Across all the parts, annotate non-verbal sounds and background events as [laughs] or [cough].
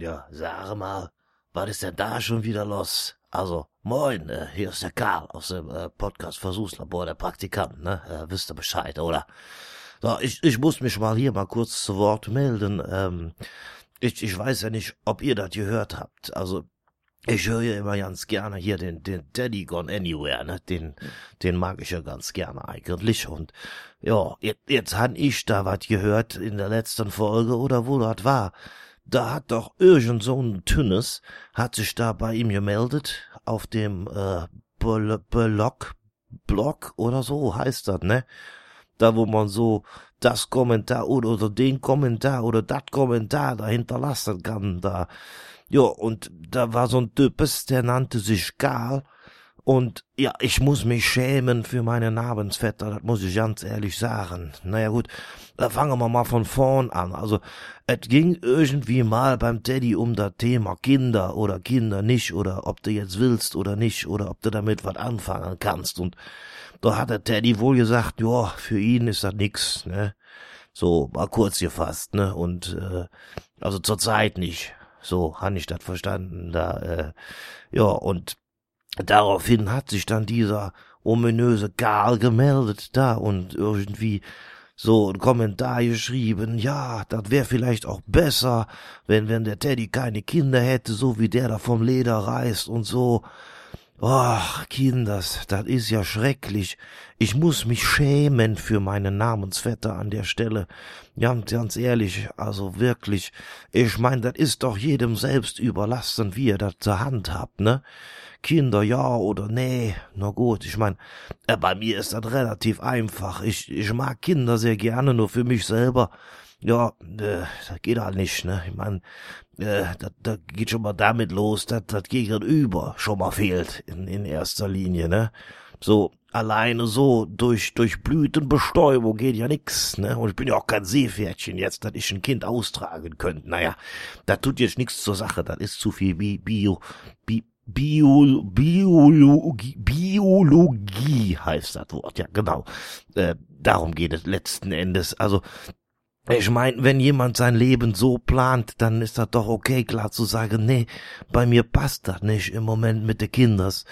Ja, sag mal, was ist denn da schon wieder los? Also, moin, äh, hier ist der Karl aus dem äh, Podcast Versuchslabor, der Praktikant, ne? Äh, wisst ihr Bescheid, oder? So, ich, ich muss mich mal hier mal kurz zu Wort melden. Ähm, ich, ich weiß ja nicht, ob ihr das gehört habt. Also, ich höre ja immer ganz gerne hier den, den Daddy Gone Anywhere, ne? Den, den mag ich ja ganz gerne eigentlich. Und ja, jetzt, jetzt han ich da was gehört in der letzten Folge oder wo das war. Da hat doch irgend so ein Tünnes, hat sich da bei ihm gemeldet, auf dem äh, Blog, Blog oder so heißt das, ne? Da wo man so das Kommentar oder, oder den Kommentar oder das Kommentar da hinterlassen kann, da. Ja, und da war so ein Types, der nannte sich Karl. Und ja, ich muss mich schämen für meine Namensvetter, das muss ich ganz ehrlich sagen. Naja gut, fangen wir mal von vorn an. Also, es ging irgendwie mal beim Teddy um das Thema Kinder oder Kinder nicht oder ob du jetzt willst oder nicht oder ob du damit was anfangen kannst. Und da hat der Teddy wohl gesagt, ja, für ihn ist das nix, ne? So, mal kurz gefasst, ne? Und, äh, also zur Zeit nicht. So han ich das verstanden. Da, äh, ja, und daraufhin hat sich dann dieser ominöse Karl gemeldet da und irgendwie so ein Kommentar geschrieben, ja, das wär vielleicht auch besser, wenn, wenn der Teddy keine Kinder hätte, so wie der da vom Leder reißt und so. Ach, Kinders, das ist ja schrecklich. Ich muss mich schämen für meinen Namensvetter an der Stelle. Ganz, ganz ehrlich, also wirklich. Ich mein, das ist doch jedem selbst überlassen, wie er das zur Hand habt, ne? Kinder ja oder nee. Na gut, ich mein, äh, bei mir ist das relativ einfach. Ich, ich mag Kinder sehr gerne, nur für mich selber. Ja, äh, das geht halt nicht, ne? Ich mein, äh, das, das geht schon mal damit los, dass das Gegenüber schon mal fehlt in, in erster Linie, ne? So, alleine so durch, durch Blütenbestäubung geht ja nix, ne? Und ich bin ja auch kein Seepferdchen jetzt, dass ich ein Kind austragen könnte. Naja, das tut jetzt nichts zur Sache, das ist zu viel Bi Bio, Bi Bio, Biologie, Biologie heißt das Wort, ja genau. Äh, darum geht es letzten Endes. Also ich mein, wenn jemand sein Leben so plant, dann ist das doch okay, klar zu sagen, nee, bei mir passt das nicht im Moment mit den Kinders.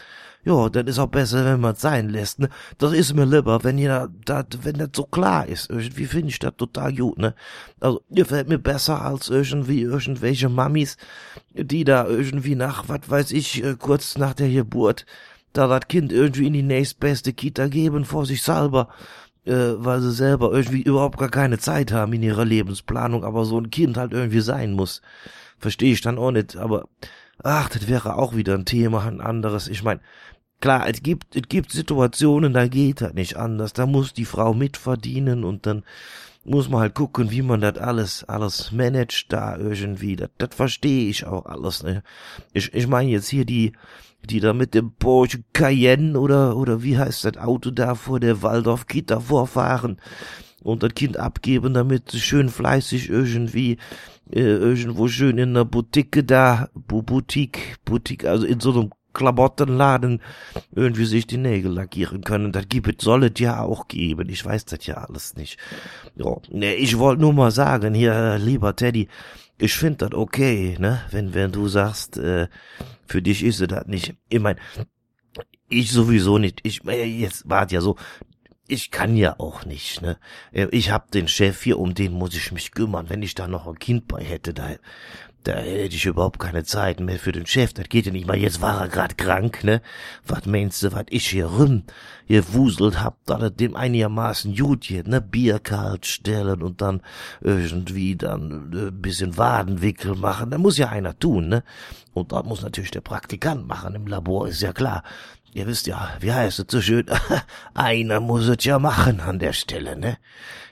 Ja, dann ist auch besser, wenn man es sein lässt, ne? Das ist mir lieber, wenn ihr das, wenn das so klar ist. Irgendwie finde ich das total gut, ne? Also, gefällt mir besser als irgendwie irgendwelche Mamis, die da irgendwie nach, was weiß ich, äh, kurz nach der Geburt, da das Kind irgendwie in die nächstbeste Kita geben vor sich selber äh, weil sie selber irgendwie überhaupt gar keine Zeit haben in ihrer Lebensplanung, aber so ein Kind halt irgendwie sein muss. Verstehe ich dann auch nicht, aber ach, das wäre auch wieder ein Thema, ein anderes. Ich meine, klar, es gibt, es gibt Situationen, da geht das nicht anders. Da muss die Frau mitverdienen und dann muss man halt gucken, wie man das alles, alles managt da irgendwie. Das, das verstehe ich auch alles. Ne? Ich, ich meine jetzt hier die, die da mit dem Porsche Cayenne oder, oder wie heißt das Auto da vor der Waldorf-Kita vorfahren und das Kind abgeben, damit schön fleißig irgendwie äh, irgendwo schön in der Boutique da, Boutique, Boutique, also in so einem Klamottenladen irgendwie sich die Nägel lackieren können. Das gibt soll es ja auch geben. Ich weiß das ja alles nicht. Ja, ne, ich wollte nur mal sagen, hier, lieber Teddy, ich find das okay, ne, wenn, wenn du sagst, äh, für dich ist es das nicht. Ich mein, ich sowieso nicht. Ich, jetzt war ja so, ich kann ja auch nicht, ne? Ich hab den Chef hier, um den muss ich mich kümmern. Wenn ich da noch ein Kind bei hätte, da, da hätte ich überhaupt keine Zeit mehr für den Chef. Das geht ja nicht mal. Jetzt war er grad krank, ne? Was meinst du, was ich hier rum gewuselt hab, da dem einigermaßen gut geht, ne? Bier kalt stellen und dann irgendwie dann äh, bisschen Wadenwickel machen. Da muss ja einer tun, ne? Und das muss natürlich der Praktikant machen im Labor, ist ja klar. Ihr wisst ja, wie heißt es so schön? [laughs] einer muss es ja machen an der Stelle, ne?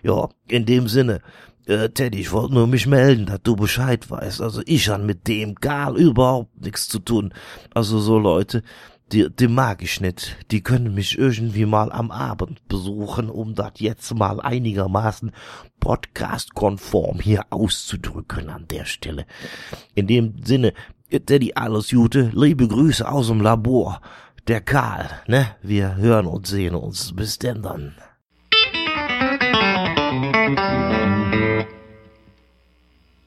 Ja, in dem Sinne, äh, Teddy, ich wollte nur mich melden, dass du Bescheid weißt. Also ich han mit dem Karl überhaupt nichts zu tun. Also so Leute, die, die mag ich nicht. Die können mich irgendwie mal am Abend besuchen, um das jetzt mal einigermaßen podcast-konform hier auszudrücken an der Stelle. In dem Sinne, Teddy, alles Gute, liebe Grüße aus dem Labor. Der Karl, ne? Wir hören und sehen uns. Bis denn dann. Thank you.